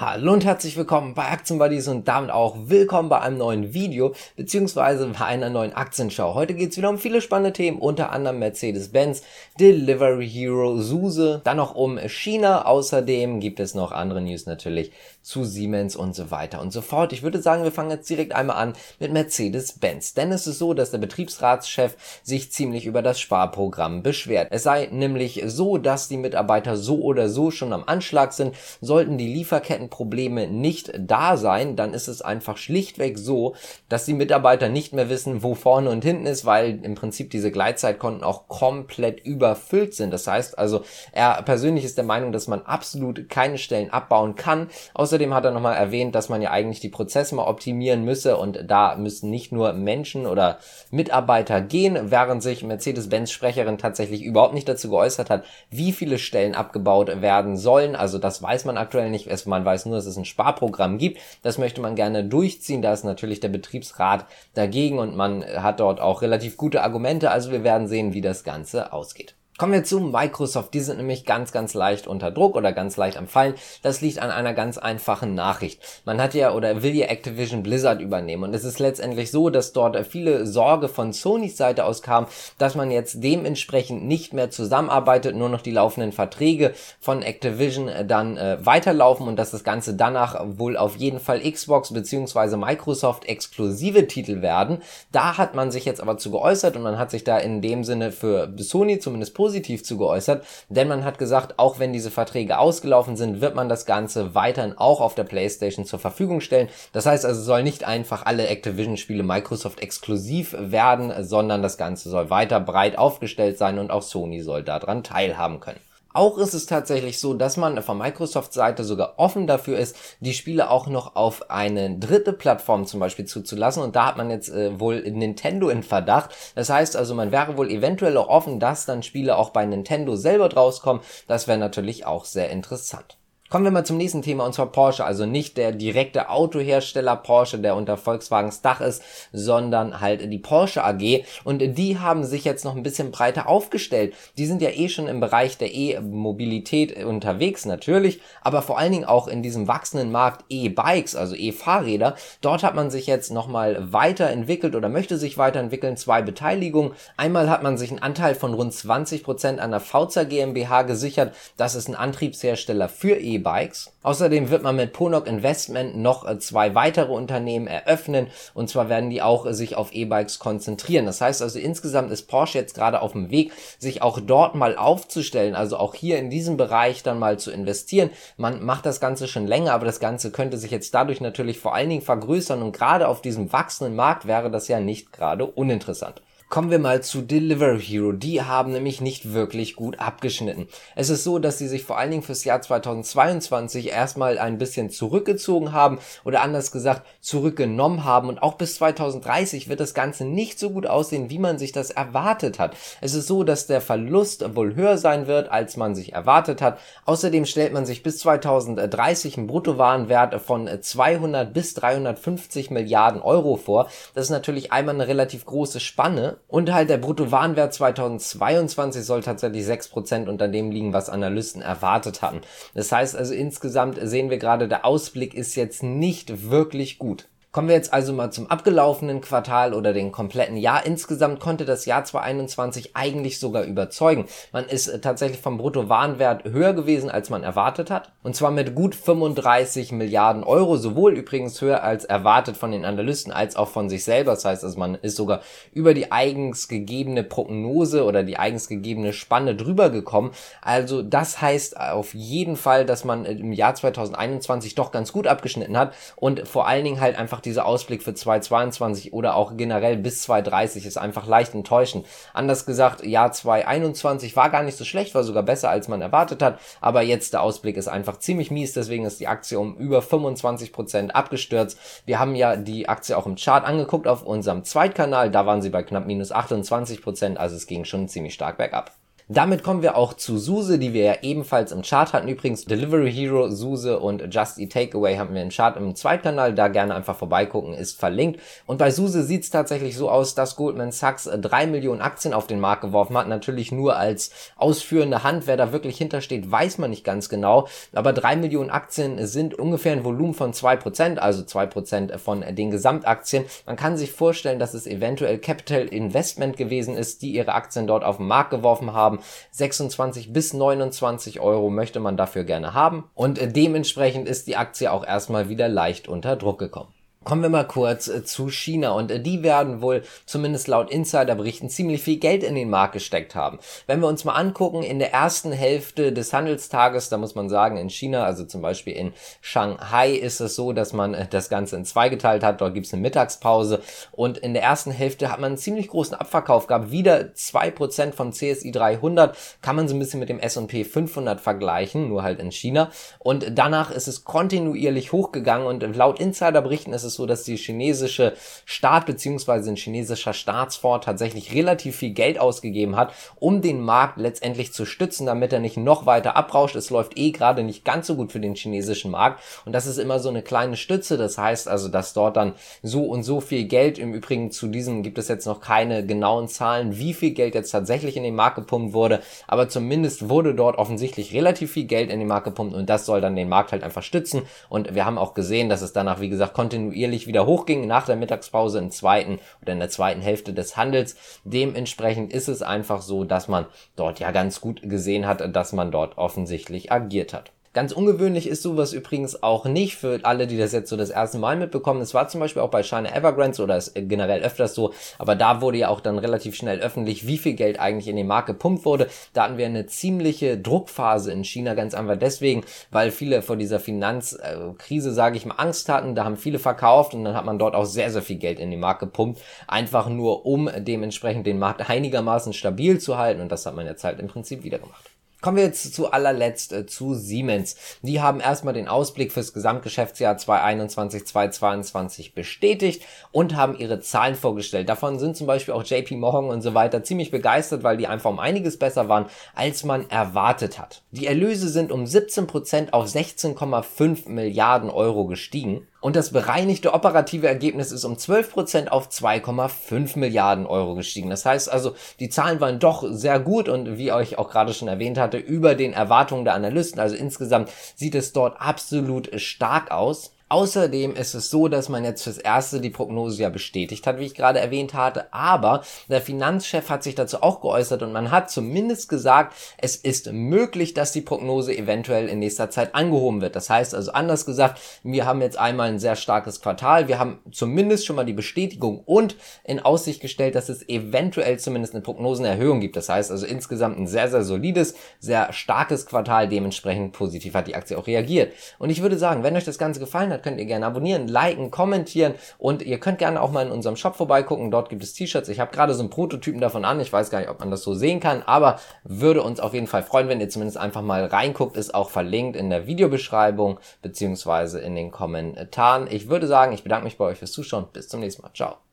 Hallo und herzlich willkommen bei Aktienbuddies und damit auch willkommen bei einem neuen Video beziehungsweise bei einer neuen Aktienschau. Heute geht es wieder um viele spannende Themen, unter anderem Mercedes-Benz, Delivery Hero, SUSE, dann noch um China. Außerdem gibt es noch andere News natürlich zu Siemens und so weiter und so fort. Ich würde sagen, wir fangen jetzt direkt einmal an mit Mercedes-Benz. Denn es ist so, dass der Betriebsratschef sich ziemlich über das Sparprogramm beschwert. Es sei nämlich so, dass die Mitarbeiter so oder so schon am Anschlag sind, sollten die Lieferketten Probleme nicht da sein, dann ist es einfach schlichtweg so, dass die Mitarbeiter nicht mehr wissen, wo vorne und hinten ist, weil im Prinzip diese Gleitzeitkonten auch komplett überfüllt sind. Das heißt also, er persönlich ist der Meinung, dass man absolut keine Stellen abbauen kann. Außerdem hat er nochmal erwähnt, dass man ja eigentlich die Prozesse mal optimieren müsse und da müssen nicht nur Menschen oder Mitarbeiter gehen, während sich Mercedes-Benz-Sprecherin tatsächlich überhaupt nicht dazu geäußert hat, wie viele Stellen abgebaut werden sollen. Also das weiß man aktuell nicht. Man weiß weiß nur, dass es ein Sparprogramm gibt. Das möchte man gerne durchziehen. Da ist natürlich der Betriebsrat dagegen und man hat dort auch relativ gute Argumente. Also wir werden sehen, wie das Ganze ausgeht. Kommen wir zu Microsoft. Die sind nämlich ganz, ganz leicht unter Druck oder ganz leicht am Fallen. Das liegt an einer ganz einfachen Nachricht. Man hat ja oder will ja Activision Blizzard übernehmen und es ist letztendlich so, dass dort viele Sorge von Sonys Seite aus kam, dass man jetzt dementsprechend nicht mehr zusammenarbeitet, nur noch die laufenden Verträge von Activision dann äh, weiterlaufen und dass das Ganze danach wohl auf jeden Fall Xbox bzw. Microsoft exklusive Titel werden. Da hat man sich jetzt aber zu geäußert und man hat sich da in dem Sinne für Sony zumindest positiv positiv zu geäußert, denn man hat gesagt, auch wenn diese Verträge ausgelaufen sind, wird man das Ganze weiterhin auch auf der PlayStation zur Verfügung stellen. Das heißt also, soll nicht einfach alle Activision-Spiele Microsoft exklusiv werden, sondern das Ganze soll weiter breit aufgestellt sein und auch Sony soll daran teilhaben können. Auch ist es tatsächlich so, dass man von Microsoft Seite sogar offen dafür ist, die Spiele auch noch auf eine dritte Plattform zum Beispiel zuzulassen. Und da hat man jetzt äh, wohl Nintendo in Verdacht. Das heißt also, man wäre wohl eventuell auch offen, dass dann Spiele auch bei Nintendo selber rauskommen. Das wäre natürlich auch sehr interessant. Kommen wir mal zum nächsten Thema und zwar Porsche, also nicht der direkte Autohersteller Porsche, der unter Volkswagens Dach ist, sondern halt die Porsche AG und die haben sich jetzt noch ein bisschen breiter aufgestellt. Die sind ja eh schon im Bereich der E-Mobilität unterwegs natürlich, aber vor allen Dingen auch in diesem wachsenden Markt E-Bikes, also E-Fahrräder. Dort hat man sich jetzt nochmal weiterentwickelt oder möchte sich weiterentwickeln, zwei Beteiligungen. Einmal hat man sich einen Anteil von rund 20 Prozent an der VZ GmbH gesichert. Das ist ein Antriebshersteller für E E-Bikes. Außerdem wird man mit Ponok Investment noch äh, zwei weitere Unternehmen eröffnen und zwar werden die auch äh, sich auf E-Bikes konzentrieren. Das heißt also insgesamt ist Porsche jetzt gerade auf dem Weg, sich auch dort mal aufzustellen, also auch hier in diesem Bereich dann mal zu investieren. Man macht das Ganze schon länger, aber das Ganze könnte sich jetzt dadurch natürlich vor allen Dingen vergrößern und gerade auf diesem wachsenden Markt wäre das ja nicht gerade uninteressant. Kommen wir mal zu Delivery Hero. Die haben nämlich nicht wirklich gut abgeschnitten. Es ist so, dass sie sich vor allen Dingen fürs Jahr 2022 erstmal ein bisschen zurückgezogen haben oder anders gesagt zurückgenommen haben und auch bis 2030 wird das Ganze nicht so gut aussehen, wie man sich das erwartet hat. Es ist so, dass der Verlust wohl höher sein wird, als man sich erwartet hat. Außerdem stellt man sich bis 2030 einen Bruttowarenwert von 200 bis 350 Milliarden Euro vor. Das ist natürlich einmal eine relativ große Spanne und halt der Bruttowarenwert 2022 soll tatsächlich 6% unter dem liegen, was Analysten erwartet hatten. Das heißt also insgesamt sehen wir gerade, der Ausblick ist jetzt nicht wirklich gut. Kommen wir jetzt also mal zum abgelaufenen Quartal oder den kompletten Jahr. Insgesamt konnte das Jahr 2021 eigentlich sogar überzeugen. Man ist äh, tatsächlich vom Bruttowarenwert höher gewesen, als man erwartet hat. Und zwar mit gut 35 Milliarden Euro, sowohl übrigens höher als erwartet von den Analysten als auch von sich selber. Das heißt also, man ist sogar über die eigens gegebene Prognose oder die eigens gegebene Spanne drüber gekommen. Also das heißt auf jeden Fall, dass man im Jahr 2021 doch ganz gut abgeschnitten hat und vor allen Dingen halt einfach einfach dieser Ausblick für 2022 oder auch generell bis 2030 ist einfach leicht enttäuschend. Anders gesagt, Jahr 2021 war gar nicht so schlecht, war sogar besser als man erwartet hat, aber jetzt der Ausblick ist einfach ziemlich mies, deswegen ist die Aktie um über 25 Prozent abgestürzt. Wir haben ja die Aktie auch im Chart angeguckt auf unserem Zweitkanal, da waren sie bei knapp minus 28%, Prozent, also es ging schon ziemlich stark bergab. Damit kommen wir auch zu SUSE, die wir ja ebenfalls im Chart hatten. Übrigens Delivery Hero, SUSE und Just Eat Takeaway haben wir im Chart im Zweitkanal. Da gerne einfach vorbeigucken, ist verlinkt. Und bei SUSE sieht es tatsächlich so aus, dass Goldman Sachs drei Millionen Aktien auf den Markt geworfen hat. Natürlich nur als ausführende Hand. Wer da wirklich hintersteht, weiß man nicht ganz genau. Aber drei Millionen Aktien sind ungefähr ein Volumen von zwei Prozent, also zwei Prozent von den Gesamtaktien. Man kann sich vorstellen, dass es eventuell Capital Investment gewesen ist, die ihre Aktien dort auf den Markt geworfen haben. 26 bis 29 Euro möchte man dafür gerne haben. Und dementsprechend ist die Aktie auch erstmal wieder leicht unter Druck gekommen. Kommen wir mal kurz äh, zu China und äh, die werden wohl zumindest laut Insiderberichten ziemlich viel Geld in den Markt gesteckt haben. Wenn wir uns mal angucken, in der ersten Hälfte des Handelstages, da muss man sagen, in China, also zum Beispiel in Shanghai ist es so, dass man äh, das Ganze in zwei geteilt hat, dort gibt es eine Mittagspause. Und in der ersten Hälfte hat man einen ziemlich großen Abverkauf gehabt, wieder zwei Prozent vom CSI 300, kann man so ein bisschen mit dem S&P 500 vergleichen, nur halt in China. Und danach ist es kontinuierlich hochgegangen. Und laut Insiderberichten ist es es so, dass die chinesische Staat bzw. ein chinesischer Staatsfonds tatsächlich relativ viel Geld ausgegeben hat, um den Markt letztendlich zu stützen, damit er nicht noch weiter abrauscht. Es läuft eh gerade nicht ganz so gut für den chinesischen Markt und das ist immer so eine kleine Stütze. Das heißt also, dass dort dann so und so viel Geld, im Übrigen zu diesem gibt es jetzt noch keine genauen Zahlen, wie viel Geld jetzt tatsächlich in den Markt gepumpt wurde, aber zumindest wurde dort offensichtlich relativ viel Geld in den Markt gepumpt und das soll dann den Markt halt einfach stützen und wir haben auch gesehen, dass es danach, wie gesagt, kontinuierlich kontinuierlich wieder hochging nach der Mittagspause im zweiten oder in der zweiten Hälfte des Handels. Dementsprechend ist es einfach so, dass man dort ja ganz gut gesehen hat, dass man dort offensichtlich agiert hat. Ganz ungewöhnlich ist sowas übrigens auch nicht für alle, die das jetzt so das erste Mal mitbekommen. Es war zum Beispiel auch bei China Evergrande oder ist generell öfters so, aber da wurde ja auch dann relativ schnell öffentlich, wie viel Geld eigentlich in die Marke gepumpt wurde. Da hatten wir eine ziemliche Druckphase in China, ganz einfach deswegen, weil viele vor dieser Finanzkrise, sage ich mal, Angst hatten. Da haben viele verkauft und dann hat man dort auch sehr, sehr viel Geld in die Marke gepumpt, einfach nur um dementsprechend den Markt einigermaßen stabil zu halten und das hat man jetzt halt im Prinzip wieder gemacht. Kommen wir jetzt zu allerletzt äh, zu Siemens. Die haben erstmal den Ausblick fürs Gesamtgeschäftsjahr 2021, 2022 bestätigt und haben ihre Zahlen vorgestellt. Davon sind zum Beispiel auch JP Morgan und so weiter ziemlich begeistert, weil die einfach um einiges besser waren, als man erwartet hat. Die Erlöse sind um 17% auf 16,5 Milliarden Euro gestiegen. Und das bereinigte operative Ergebnis ist um 12% auf 2,5 Milliarden Euro gestiegen. Das heißt also, die Zahlen waren doch sehr gut und wie euch auch gerade schon erwähnt hatte, über den Erwartungen der Analysten. Also insgesamt sieht es dort absolut stark aus. Außerdem ist es so, dass man jetzt fürs Erste die Prognose ja bestätigt hat, wie ich gerade erwähnt hatte, aber der Finanzchef hat sich dazu auch geäußert und man hat zumindest gesagt, es ist möglich, dass die Prognose eventuell in nächster Zeit angehoben wird. Das heißt also anders gesagt, wir haben jetzt einmal ein sehr starkes Quartal, wir haben zumindest schon mal die Bestätigung und in Aussicht gestellt, dass es eventuell zumindest eine Prognosenerhöhung gibt. Das heißt also insgesamt ein sehr, sehr solides, sehr starkes Quartal, dementsprechend positiv hat die Aktie auch reagiert. Und ich würde sagen, wenn euch das Ganze gefallen hat, könnt ihr gerne abonnieren, liken, kommentieren und ihr könnt gerne auch mal in unserem Shop vorbeigucken. Dort gibt es T-Shirts. Ich habe gerade so einen Prototypen davon an. Ich weiß gar nicht, ob man das so sehen kann, aber würde uns auf jeden Fall freuen, wenn ihr zumindest einfach mal reinguckt. Ist auch verlinkt in der Videobeschreibung beziehungsweise in den Kommentaren. Ich würde sagen, ich bedanke mich bei euch fürs Zuschauen. Bis zum nächsten Mal. Ciao.